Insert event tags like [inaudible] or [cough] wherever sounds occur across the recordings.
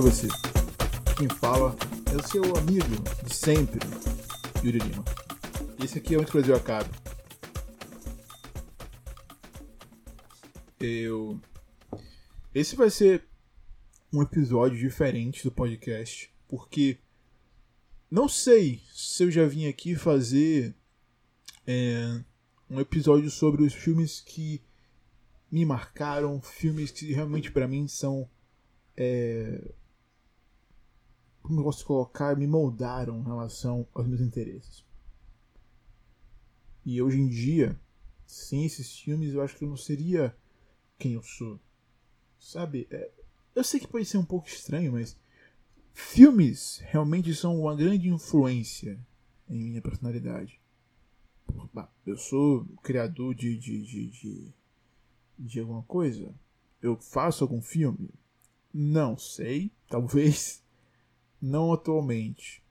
Você? Quem fala é o seu amigo de sempre, Yuri Lima. Esse aqui é onde o Brasil acaba. Eu. Esse vai ser um episódio diferente do podcast, porque não sei se eu já vim aqui fazer é, um episódio sobre os filmes que me marcaram, filmes que realmente para mim são. É, como eu posso colocar, me moldaram em relação aos meus interesses. E hoje em dia, sem esses filmes, eu acho que eu não seria quem eu sou. Sabe? É, eu sei que pode ser um pouco estranho, mas filmes realmente são uma grande influência em minha personalidade. Eu sou criador de, de, de, de de alguma coisa? Eu faço algum filme? Não sei, talvez. Não atualmente.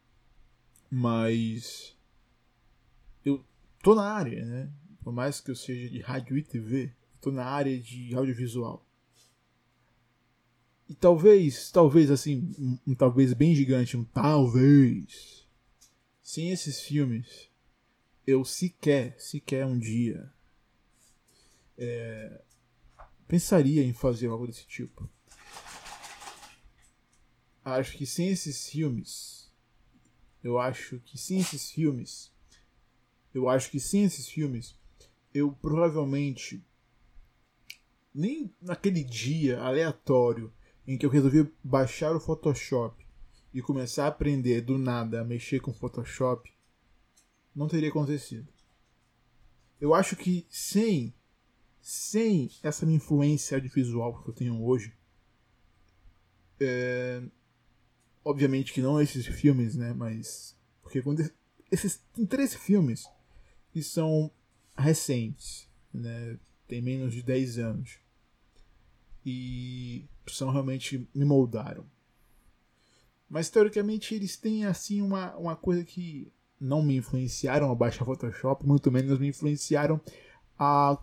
Mas. Eu tô na área, né? Por mais que eu seja de rádio e TV, tô na área de audiovisual. E talvez, talvez assim, um, um talvez bem gigante, um talvez. Sem esses filmes, eu sequer, sequer um dia é, pensaria em fazer algo desse tipo. Acho que sem esses filmes, eu acho que sem esses filmes, eu acho que sem esses filmes, eu provavelmente nem naquele dia aleatório em que eu resolvi baixar o Photoshop e começar a aprender do nada a mexer com Photoshop, não teria acontecido. Eu acho que sem sem essa minha influência audiovisual que eu tenho hoje, é, obviamente que não esses filmes, né? Mas porque quando esses tem três filmes que são recentes, né? Tem menos de 10 anos e são realmente me moldaram. Mas teoricamente eles têm assim uma, uma coisa que não me influenciaram a baixar Photoshop, muito menos me influenciaram a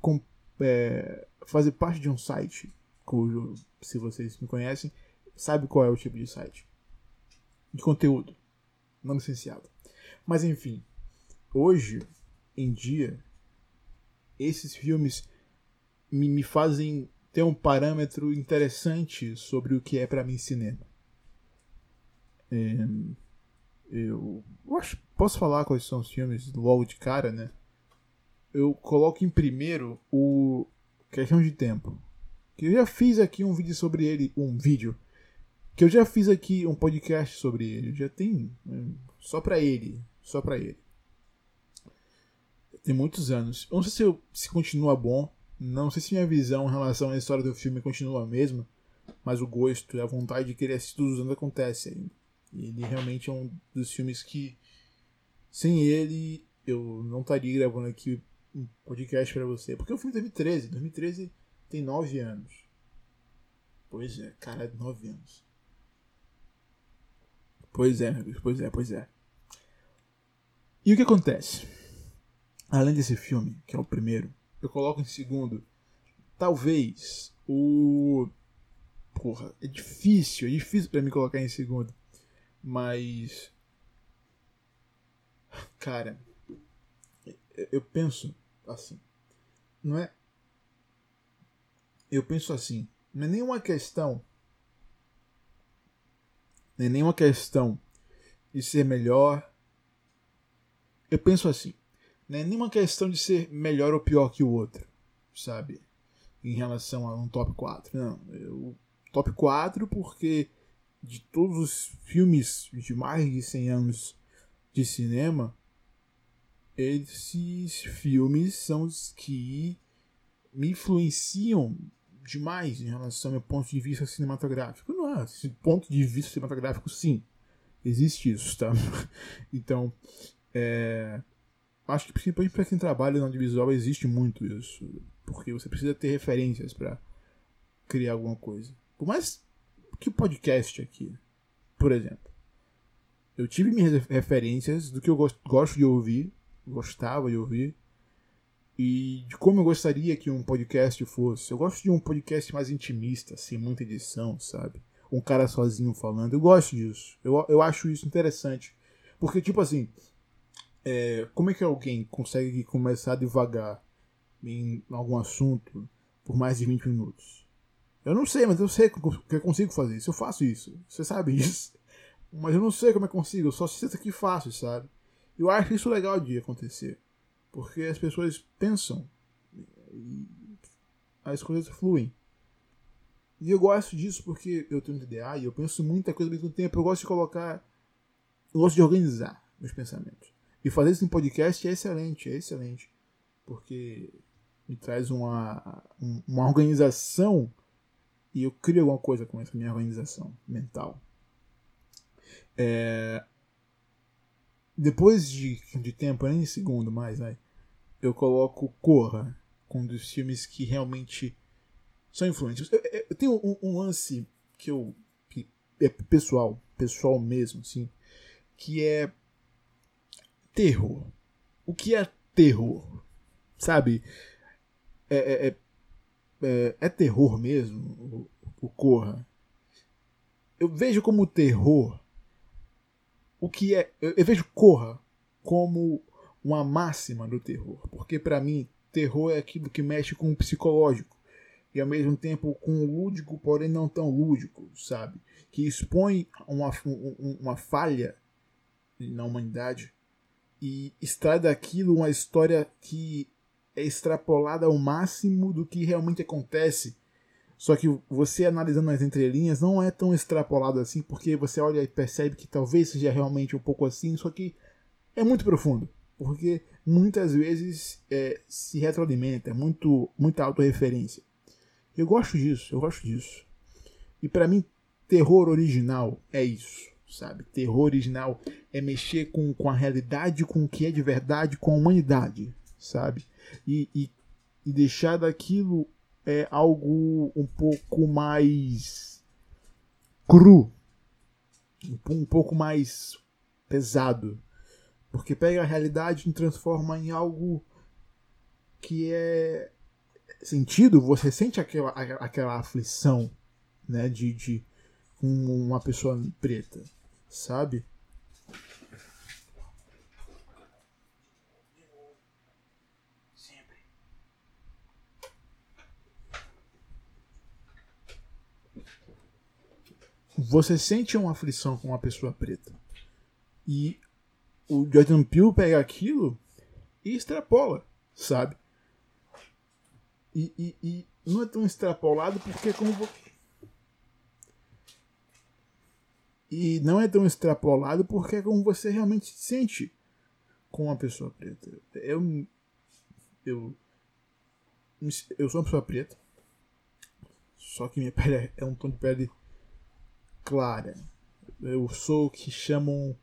com, é, fazer parte de um site cujo, se vocês me conhecem, sabe qual é o tipo de site. De conteúdo. Não licenciado. Mas enfim, hoje em dia, esses filmes me, me fazem ter um parâmetro interessante sobre o que é para mim cinema. É, eu, eu acho, posso falar quais são os filmes logo de cara, né? eu coloco em primeiro o Questão de Tempo. Que eu já fiz aqui um vídeo sobre ele, um vídeo. Que eu já fiz aqui um podcast sobre ele. Já tem né, só pra ele, só pra ele. Tem muitos anos. Eu não sei se, eu, se continua bom. Não sei se minha visão em relação à história do filme continua a mesma. Mas o gosto e a vontade de querer assistir todos os anos acontece ainda. Ele realmente é um dos filmes que, sem ele, eu não estaria gravando aqui um podcast para você. Porque o filme é 2013. 2013 tem 9 anos. Pois é, cara, 9 anos. Pois é, amigos, pois é, pois é. E o que acontece? Além desse filme, que é o primeiro, eu coloco em segundo, talvez o. Porra, é difícil, é difícil para mim colocar em segundo. Mas. Cara, eu penso assim. Não é? Eu penso assim, não é nenhuma questão não é nenhuma questão de ser melhor. Eu penso assim, não é nenhuma questão de ser melhor ou pior que o outro, sabe? Em relação a um top 4. Não, eu top 4 porque de todos os filmes de mais de 100 anos de cinema, esses filmes são os que me influenciam demais em relação ao meu ponto de vista cinematográfico. Não esse ponto de vista cinematográfico, sim, existe isso, tá? [laughs] Então, é, acho que principalmente para quem trabalha no audiovisual existe muito isso, porque você precisa ter referências para criar alguma coisa. Por mais que o podcast aqui, por exemplo, eu tive minhas referências do que eu gosto de ouvir gostava de ouvir. E de como eu gostaria que um podcast fosse. Eu gosto de um podcast mais intimista, assim, muita edição, sabe? Um cara sozinho falando. Eu gosto disso. Eu, eu acho isso interessante. Porque, tipo assim, é, como é que alguém consegue começar devagar em algum assunto por mais de 20 minutos? Eu não sei, mas eu sei que eu consigo fazer isso. Eu faço isso. Você sabe [laughs] isso. Mas eu não sei como é que consigo. Eu só sinto que faço, sabe? Eu acho isso legal de acontecer. Porque as pessoas pensam e as coisas fluem. E eu gosto disso porque eu tenho TDA e eu penso muita coisa ao mesmo tempo. Eu gosto de colocar. Eu gosto de organizar meus pensamentos. E fazer isso em podcast é excelente, é excelente. Porque me traz uma, uma organização e eu crio alguma coisa com essa minha organização mental. É... Depois de, de tempo, nem segundo mais, vai eu coloco Corra, um dos filmes que realmente são influentes. Eu, eu, eu tenho um, um, lance que eu. que é pessoal, pessoal mesmo, assim, que é terror. O que é terror? Sabe? É, é, é, é, é terror mesmo, o, o Corra. Eu vejo como terror o que é. Eu, eu vejo Corra como uma máxima do terror, porque para mim terror é aquilo que mexe com o psicológico e ao mesmo tempo com o lúdico, porém não tão lúdico, sabe? Que expõe uma, uma falha na humanidade e extrai daquilo uma história que é extrapolada ao máximo do que realmente acontece. Só que você analisando as entrelinhas não é tão extrapolado assim, porque você olha e percebe que talvez seja realmente um pouco assim, só que é muito profundo porque muitas vezes é, se retroalimenta, é muito, muita autorreferência. Eu gosto disso, eu gosto disso. E para mim, terror original é isso, sabe? Terror original é mexer com, com a realidade, com o que é de verdade, com a humanidade, sabe? E, e, e deixar daquilo é algo um pouco mais cru, um pouco mais pesado, porque pega a realidade e transforma em algo que é sentido, você sente aquela, aquela aflição, né, de, de uma pessoa preta, sabe? Você sente uma aflição com uma pessoa preta. E o Jordan Peele pega aquilo e extrapola, sabe? E, e, e não é tão extrapolado porque como e não é tão extrapolado porque é como você realmente se sente com uma pessoa preta. Eu eu eu sou uma pessoa preta, só que minha pele é um tom de pele clara. Eu sou o que chamam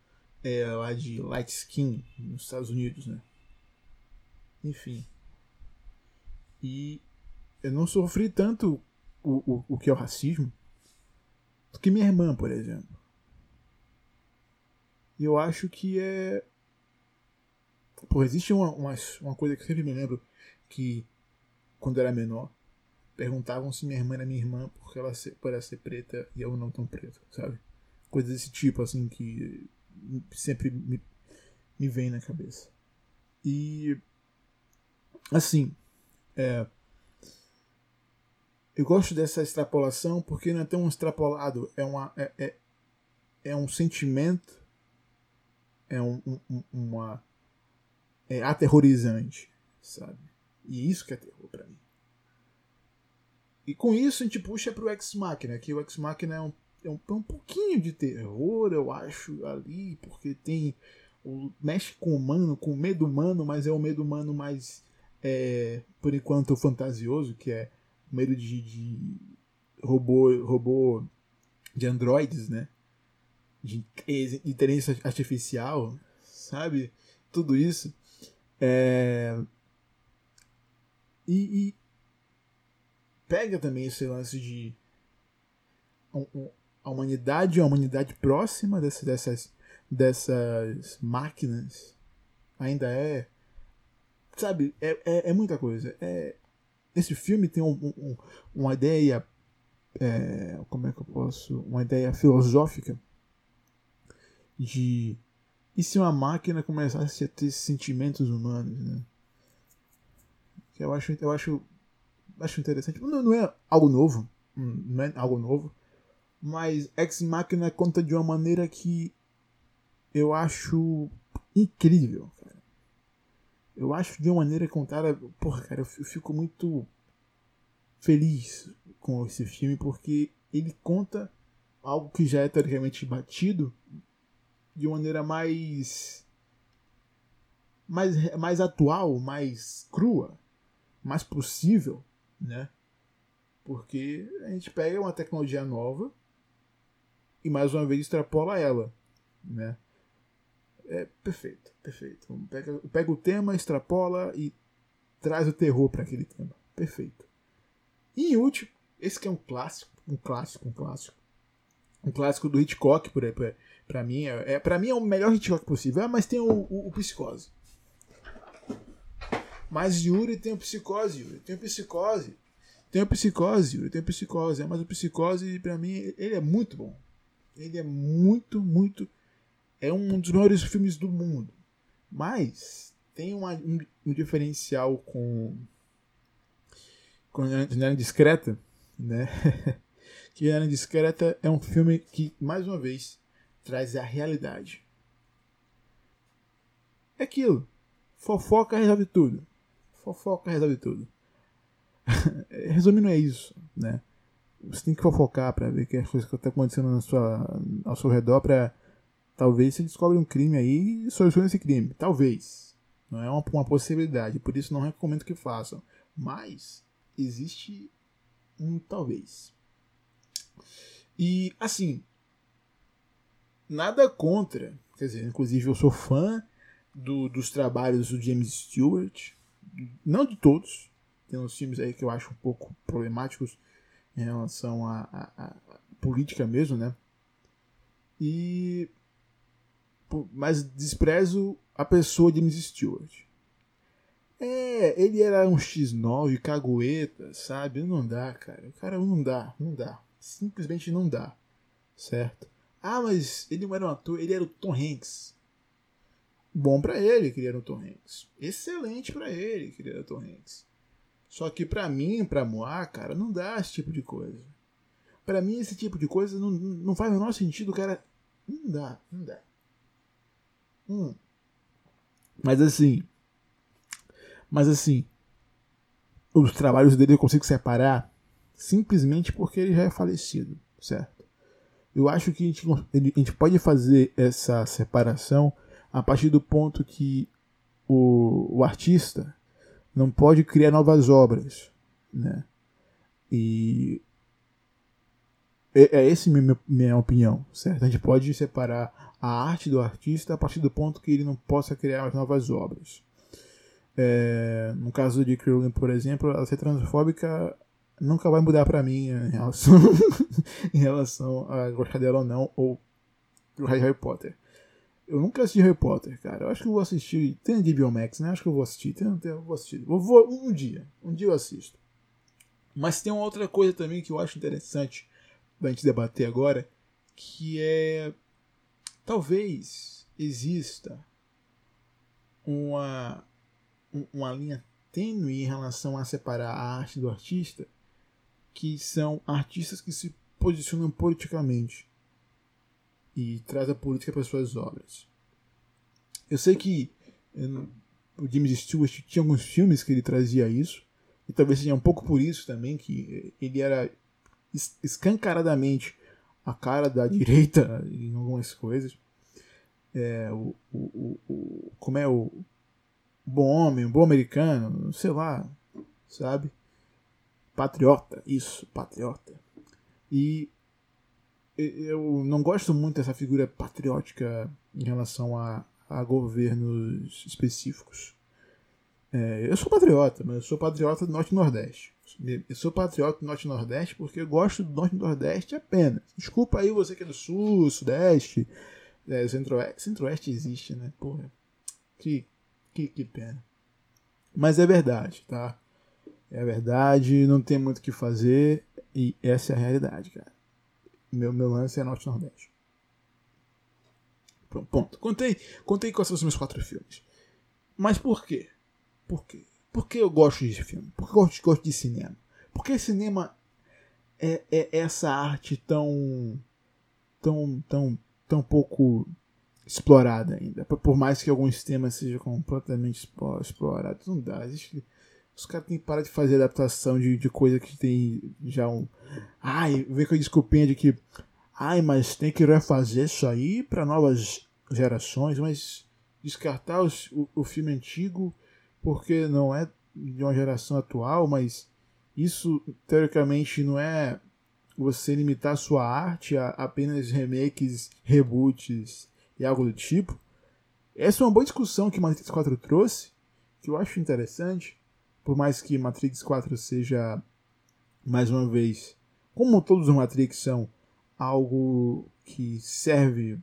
é, lá de light skin nos Estados Unidos, né? Enfim. E eu não sofri tanto o, o, o que é o racismo do que minha irmã, por exemplo. E eu acho que é. Pô, existe uma, uma, uma coisa que eu sempre me lembro que quando eu era menor, perguntavam se minha irmã era minha irmã porque ela ser, por ela ser preta e eu não tão preta, sabe? Coisas desse tipo, assim, que sempre me, me vem na cabeça. E assim, é, eu gosto dessa extrapolação porque não é tão extrapolado, é, uma, é, é, é um sentimento, é um, um, uma. é aterrorizante, sabe? E isso que é terror pra mim. E com isso a gente puxa pro X-Machina, que o X-Machina é um é um, um pouquinho de terror, eu acho, ali, porque tem. O, mexe com o humano, com o medo humano, mas é o medo humano mais, é, por enquanto, fantasioso, que é o medo de, de robô, robô de androides, né? De inteligência artificial, sabe? Tudo isso. É... E, e, pega também esse lance de a humanidade, a humanidade próxima dessas, dessas, dessas máquinas ainda é sabe, é, é, é muita coisa. É, esse filme tem um, um, uma ideia. É, como é que eu posso. Uma ideia filosófica de. E se uma máquina começasse a ter sentimentos humanos, né? Eu acho, eu acho, acho interessante. Não, não é algo novo, hum, não é algo novo, mas Ex Machina conta de uma maneira que eu acho incrível, cara. Eu acho de uma maneira contada, porra, cara, eu fico muito feliz com esse filme porque ele conta algo que já é teoricamente batido de uma maneira mais mais mais atual, mais crua, mais possível, né? Porque a gente pega uma tecnologia nova e mais uma vez extrapola ela, né? É perfeito, perfeito. Pega, pega o tema, extrapola e traz o terror para aquele tema. Perfeito. E em último, esse que é um clássico, um clássico, um clássico. Um clássico do Hitchcock, por aí, pra mim. É, é, pra mim é o melhor Hitchcock possível. Ah, mas tem o, o, o Psicose. Mas Yuri tem o Psicose, Yuri. Tem o Psicose. Tem o Psicose, Yuri. Tem o Psicose. Mas o Psicose, pra mim, ele é muito bom. Ele é muito, muito. É um dos maiores filmes do mundo. Mas tem uma, um, um diferencial com com Janela Discreta, né? [laughs] que Janela Discreta é um filme que, mais uma vez, traz a realidade. É aquilo. Fofoca resolve tudo. Fofoca resolve tudo. [laughs] Resumindo, é isso, né? Você tem que fofocar para ver que as coisas que estão acontecendo na sua, ao seu redor para talvez você descobre um crime aí e solucione esse crime. Talvez. Não é uma, uma possibilidade. Por isso não recomendo que façam. Mas existe um talvez. E assim, nada contra, quer dizer, inclusive eu sou fã do, dos trabalhos do James Stewart, não de todos, tem uns filmes aí que eu acho um pouco problemáticos em relação à, política mesmo, né? E mas desprezo a pessoa de James Stewart. É, ele era um X9, cagueta, sabe? Não dá, cara. Cara não dá, não dá. Simplesmente não dá. Certo? Ah, mas ele não era um ator, ele era o Tom Hanks. Bom para ele que ele era o Tom Hanks. Excelente para ele que ele era o Tom Hanks. Só que para mim, pra Moá, cara, não dá esse tipo de coisa. Para mim, esse tipo de coisa não, não faz o menor sentido, cara. Não dá, não dá. Hum. Mas assim, mas assim, os trabalhos dele eu consigo separar simplesmente porque ele já é falecido, certo? Eu acho que a gente, a gente pode fazer essa separação a partir do ponto que o, o artista não pode criar novas obras, né? E é, é essa minha, minha opinião, certo? A gente pode separar a arte do artista a partir do ponto que ele não possa criar novas obras. É, no caso de Krillin, por exemplo, ela ser transfóbica nunca vai mudar para mim em relação, [laughs] em relação a gostar dela ou não, ou do Harry Potter. Eu nunca assisti Harry Potter, cara. Eu acho que eu vou assistir. Tem HBO Max, né? Acho que eu vou assistir. Tem, tem, eu vou assistir. Eu vou, um dia. Um dia eu assisto. Mas tem uma outra coisa também que eu acho interessante pra gente debater agora, que é. Talvez exista uma uma linha tênue em relação a separar a arte do artista, que são artistas que se posicionam politicamente e traz a política para suas obras. Eu sei que o James Stewart tinha alguns filmes que ele trazia isso, e talvez seja um pouco por isso também que ele era escancaradamente a cara da direita [laughs] em algumas coisas. É, o, o, o, como é o bom homem, um bom americano, sei lá, sabe? Patriota, isso, patriota. E eu não gosto muito dessa figura patriótica em relação a, a governos específicos. É, eu sou patriota, mas eu sou patriota do Norte e Nordeste. Eu sou patriota do Norte e Nordeste porque eu gosto do Norte e Nordeste apenas. Desculpa aí você que é do Sul, Sudeste, é, Centro-Oeste. Centro-Oeste existe, né? Porra. Que que, que pena. Mas é verdade, tá? É verdade, não tem muito o que fazer e essa é a realidade, cara. Meu, meu lance é Norte-Nordeste. Pronto, ponto. Contei, contei quais são os meus quatro filmes. Mas por quê? Por quê? Por que eu gosto de filme? Por que eu gosto, gosto de cinema? Porque cinema é, é essa arte tão tão tão tão pouco explorada ainda. Por mais que alguns temas sejam completamente explorados, não dá. Existe, os caras têm que parar de fazer adaptação de, de coisa que tem já um. Ai, vem com a desculpinha de que. Ai, mas tem que refazer isso aí para novas gerações, mas descartar os, o, o filme antigo porque não é de uma geração atual, mas isso teoricamente não é você limitar sua arte a apenas remakes, reboots e algo do tipo. Essa é uma boa discussão que Matrix 4 trouxe, que eu acho interessante, por mais que Matrix 4 seja, mais uma vez, como todos os Matrix são, algo que serve,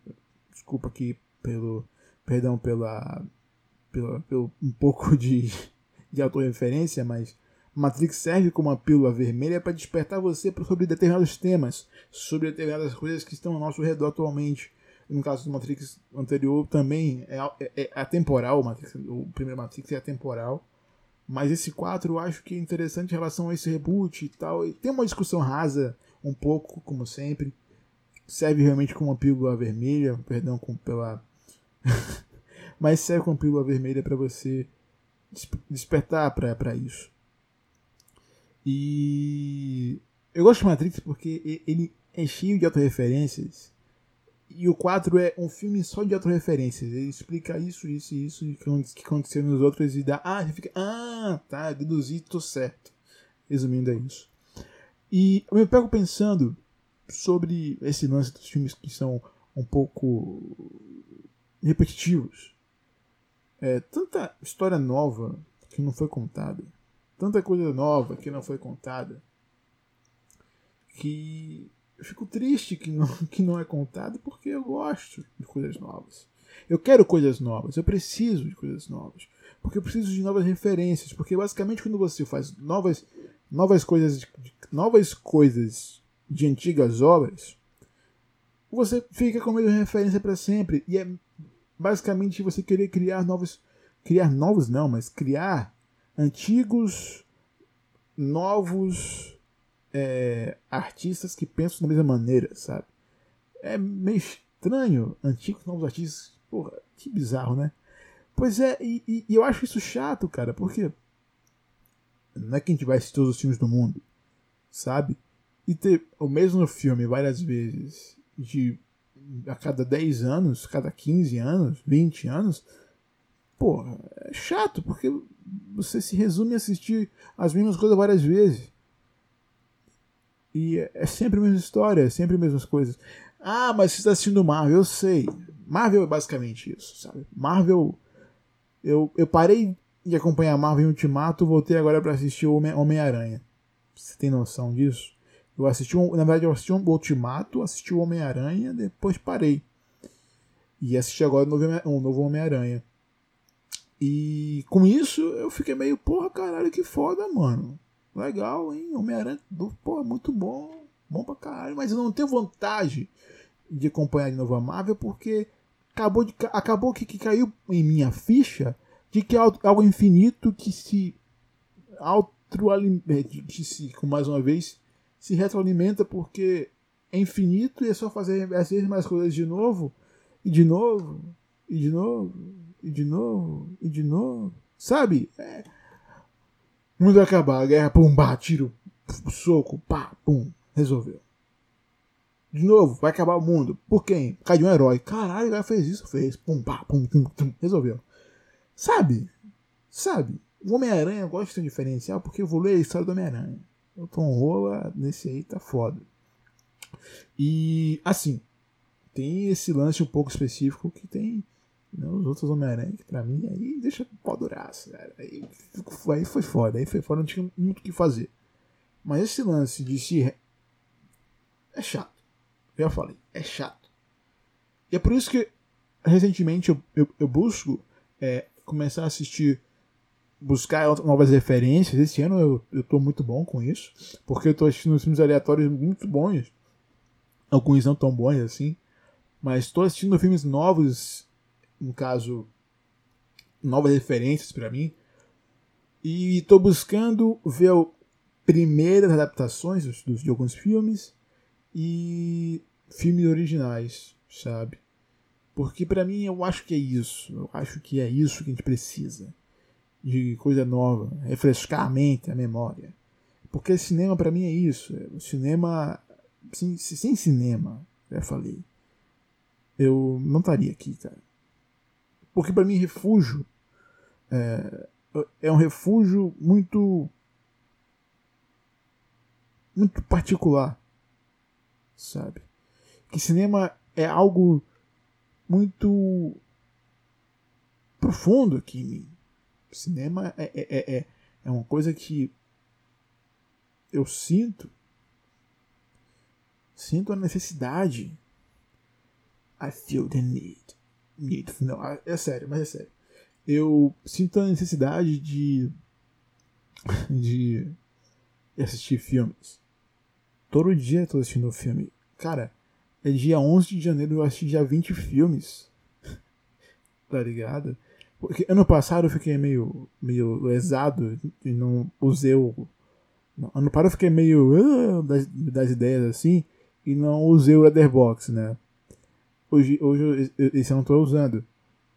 desculpa aqui pelo, perdão pela, pelo um pouco [laughs] de, de autorreferência, mas Matrix serve como uma pílula vermelha para despertar você sobre determinados temas, sobre determinadas coisas que estão ao nosso redor atualmente no caso do Matrix anterior também é, é, é atemporal, o, Matrix, o primeiro Matrix é atemporal. Mas esse 4 eu acho que é interessante em relação a esse reboot e tal. E tem uma discussão rasa, um pouco, como sempre. Serve realmente como uma pílula vermelha, perdão com, pela. [laughs] Mas serve como pílula vermelha para você despertar para isso. E eu gosto de Matrix porque ele é cheio de autorreferências e o 4 é um filme só de autorreferências. Ele explica isso, isso e isso que aconteceu nos outros e dá. Ah, fica. Ah, tá, deduzi, tô certo. Resumindo, é isso. E eu me pego pensando sobre esse lance dos filmes que são um pouco repetitivos. É, tanta história nova que não foi contada. Tanta coisa nova que não foi contada. Que eu fico triste que não, [laughs] que não é contado porque eu gosto de coisas novas. Eu quero coisas novas, eu preciso de coisas novas. Porque eu preciso de novas referências. Porque basicamente quando você faz novas, novas coisas, novas coisas de antigas obras, você fica com a mesma referência para sempre. E é basicamente você querer criar novos. Criar novos não, mas criar antigos, novos é, artistas que pensam da mesma maneira, sabe? É meio estranho, antigos novos artistas. Porra, que bizarro, né? Pois é, e, e, e, eu acho isso chato, cara, porque não é que a gente vai assistir todos os filmes do mundo, sabe? E ter o mesmo filme várias vezes, de a cada 10 anos, cada 15 anos, 20 anos, porra, é chato, porque você se resume a assistir as mesmas coisas várias vezes. E é sempre a mesma história, é sempre as mesmas coisas. Ah, mas você está assistindo Marvel, eu sei. Marvel é basicamente isso, sabe? Marvel. Eu, eu parei de acompanhar Marvel em Ultimato, voltei agora para assistir o Homem-Aranha. Você tem noção disso? Eu assisti na verdade eu assisti um Ultimato, assisti o Homem-Aranha, depois parei. E assisti agora um novo Homem-Aranha. E com isso eu fiquei meio, porra, caralho, que foda, mano. Legal, hein? Homem-Aranha, pô, muito bom. Bom pra caralho. Mas eu não tenho vontade de acompanhar de novo a Marvel porque acabou, de, acabou que, que caiu em minha ficha de que é algo infinito que se autoalimenta, que se, mais uma vez, se retroalimenta porque é infinito e é só fazer as mesmas coisas de novo, e de novo, e de novo, e de novo, e de novo. Sabe? É, mundo acabar, guerra, pum, pá, tiro, soco, pá, pum, resolveu. De novo, vai acabar o mundo. Por quem? Por causa de um herói. Caralho, o cara fez isso, fez. Pum, pá, pum, pum, resolveu. Sabe? Sabe? O Homem-Aranha gosta de um diferencial porque ler a história do Homem-Aranha. O Tom Rola nesse aí tá foda. E, assim, tem esse lance um pouco específico que tem não, os outros Homem-Aranha, que pra mim, aí deixa pau duraço, cara. Aí, aí foi foda, aí foi foda, não tinha muito o que fazer. Mas esse lance de se. É chato. Eu já falei, é chato. E é por isso que recentemente eu, eu, eu busco é, começar a assistir buscar novas referências. Esse ano eu, eu tô muito bom com isso, porque eu tô assistindo filmes aleatórios muito bons. Alguns não tão bons assim, mas estou assistindo filmes novos, no caso, novas referências para mim. E estou buscando ver primeiras adaptações dos, de alguns filmes e filmes originais, sabe? Porque para mim eu acho que é isso. Eu acho que é isso que a gente precisa. De coisa nova. Refrescar a mente, a memória. Porque cinema para mim é isso. O cinema. Sem, sem cinema, já falei. Eu não estaria aqui, cara. Porque para mim refúgio é, é um refúgio muito muito particular, sabe? Que cinema é algo muito profundo aqui em mim. Cinema é, é, é, é, é uma coisa que eu sinto, sinto a necessidade. I feel the need. Não, é sério, mas é sério. Eu sinto a necessidade de, de assistir filmes. Todo dia eu tô assistindo um filme. Cara, é dia 11 de janeiro eu assisti já 20 filmes. [laughs] tá ligado? Porque ano passado eu fiquei meio, meio lesado e não usei o. Ano passado eu fiquei meio uh, das, das ideias assim e não usei o Letterboxd, né? Hoje, hoje esse eu não tô usando.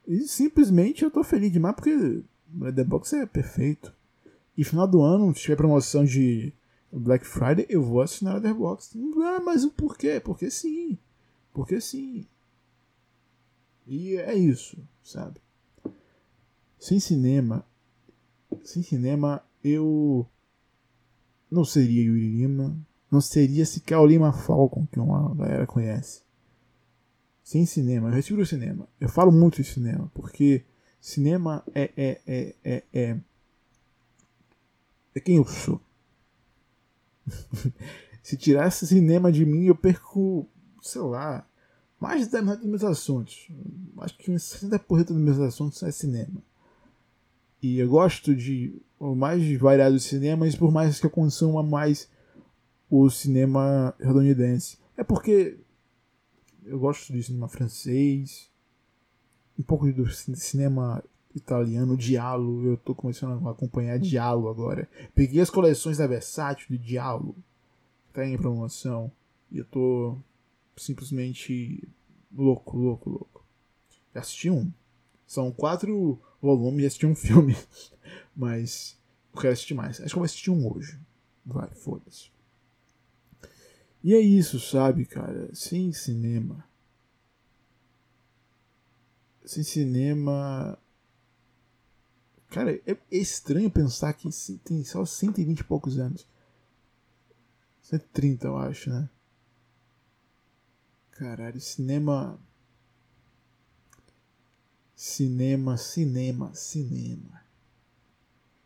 E simplesmente eu tô feliz demais porque o Letterboxd é perfeito. E final do ano, se tiver promoção de Black Friday, eu vou assinar a Letterboxd. Ah, mas o porquê? Porque sim. Porque sim. E é isso, sabe? Sem cinema, sem cinema, eu não seria Yuri Lima, não seria sequer o Lima Falcon, que uma galera conhece. Sem cinema, eu retiro o cinema. Eu falo muito de cinema, porque cinema é, é, é, é, é, é quem eu sou. [laughs] Se tirasse cinema de mim, eu perco, sei lá, mais de 10% dos meus assuntos. Acho que 60% dos meus assuntos é cinema. E eu gosto de o mais variados cinemas, por mais que eu consuma mais o cinema estadunidense. É porque eu gosto de cinema francês, um pouco do cinema italiano, Diallo. Eu tô começando a acompanhar Diallo agora. Peguei as coleções da Versátil de Diallo, tá em promoção. E eu tô simplesmente louco, louco, louco. Já assisti um. São quatro volumes e assisti um filme. [laughs] Mas eu quero assistir mais. Acho que eu vou assistir um hoje. Vai, foda-se. E é isso, sabe, cara? Sem cinema. Sem cinema. Cara, é estranho pensar que tem só 120 e poucos anos. 130, eu acho, né? Caralho, cinema. Cinema, cinema, cinema.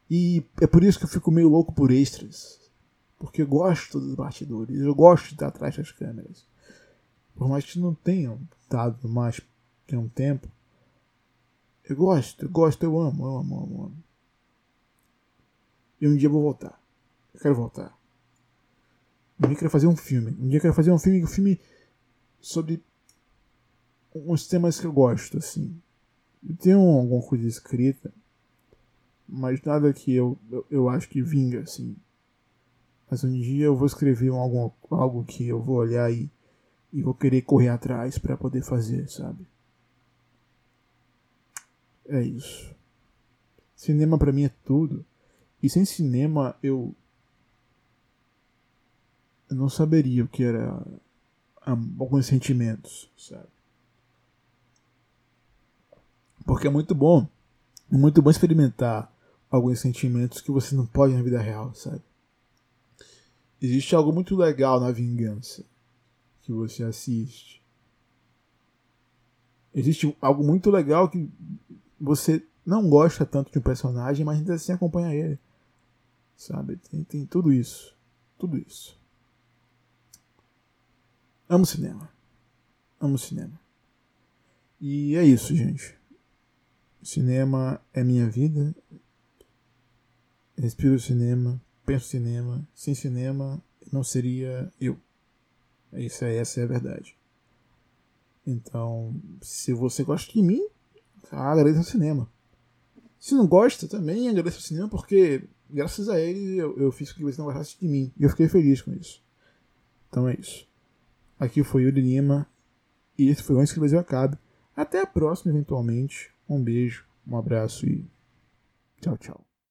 E é por isso que eu fico meio louco por extras. Porque eu gosto dos bastidores, eu gosto de estar atrás das câmeras. Por mais que não tenham dado mais que um tempo. Eu gosto, eu gosto, eu amo, eu amo, amo, amo. E um dia eu vou voltar. Eu quero voltar. Um dia eu quero fazer um filme. Um dia eu quero fazer um filme, um filme sobre uns temas que eu gosto, assim. Eu tenho alguma coisa escrita, mas nada que eu, eu, eu acho que vinga, assim. Mas um dia eu vou escrever algo, algo que eu vou olhar e, e vou querer correr atrás para poder fazer, sabe? É isso. Cinema para mim é tudo. E sem cinema eu eu não saberia o que era alguns sentimentos, sabe? Porque é muito bom, é muito bom experimentar alguns sentimentos que você não pode na vida real, sabe? Existe algo muito legal na vingança que você assiste. Existe algo muito legal que você não gosta tanto de um personagem, mas ainda assim acompanha ele. Sabe? Tem, tem tudo isso. Tudo isso. Amo cinema. Amo cinema. E é isso, gente. Cinema é minha vida. respiro cinema, penso cinema. Sem cinema, não seria eu. Isso é, essa é a verdade. Então, se você gosta de mim, agradeça ao cinema. Se não gosta, também agradeça ao cinema, porque graças a ele eu, eu fiz com que você não gostasse de mim. E eu fiquei feliz com isso. Então é isso. Aqui foi Yuri Lima. E esse foi o Antes que o Brasil Acabe. Até a próxima, eventualmente. Um beijo, um abraço e tchau, tchau.